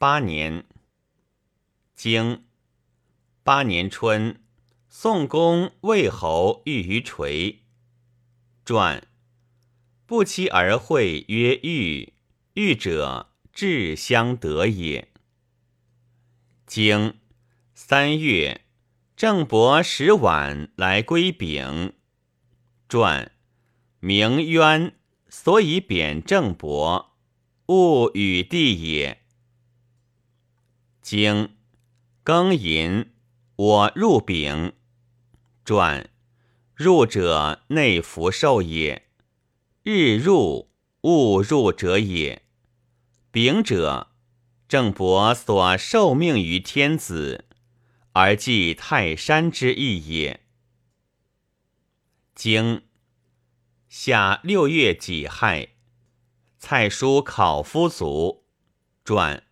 八年。经八年春，宋公魏侯遇于垂。传不期而会，曰遇。遇者，至相得也。经三月，郑伯使晚来归丙。传名渊，所以贬郑伯，勿与地也。经庚寅，我入丙。传入者内福寿也。日入，勿入者也。丙者，郑伯所受命于天子，而祭泰山之意也。经夏六月己亥，蔡叔考夫卒。传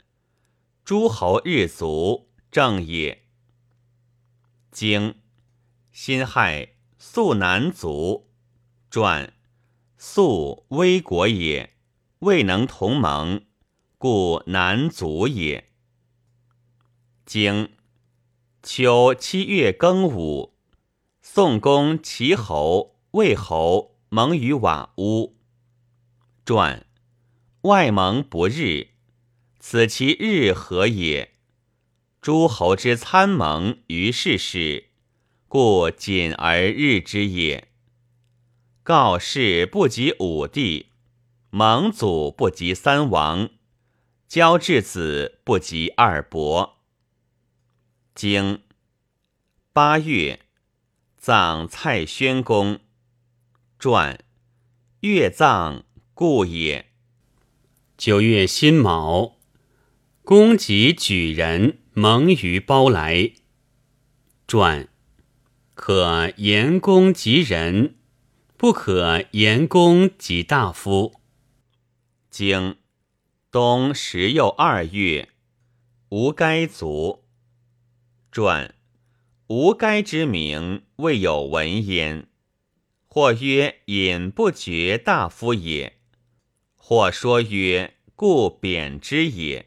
诸侯日足，正也。经辛亥，肃南卒。传肃危国也，未能同盟，故南卒也。经秋七月庚午，宋公齐侯。魏侯盟于瓦屋。传外盟不日，此其日何也？诸侯之参盟于世事，故谨而日之也。告示不及五帝，盟祖不及三王，交质子不及二伯。经八月，葬蔡宣公。传月葬故也。九月辛卯，公及举人蒙于包来。传可言公及人，不可言公及大夫。经冬十又二月，无该卒。传无该之名，未有闻焉。或曰隐不绝大夫也，或说曰故贬之也。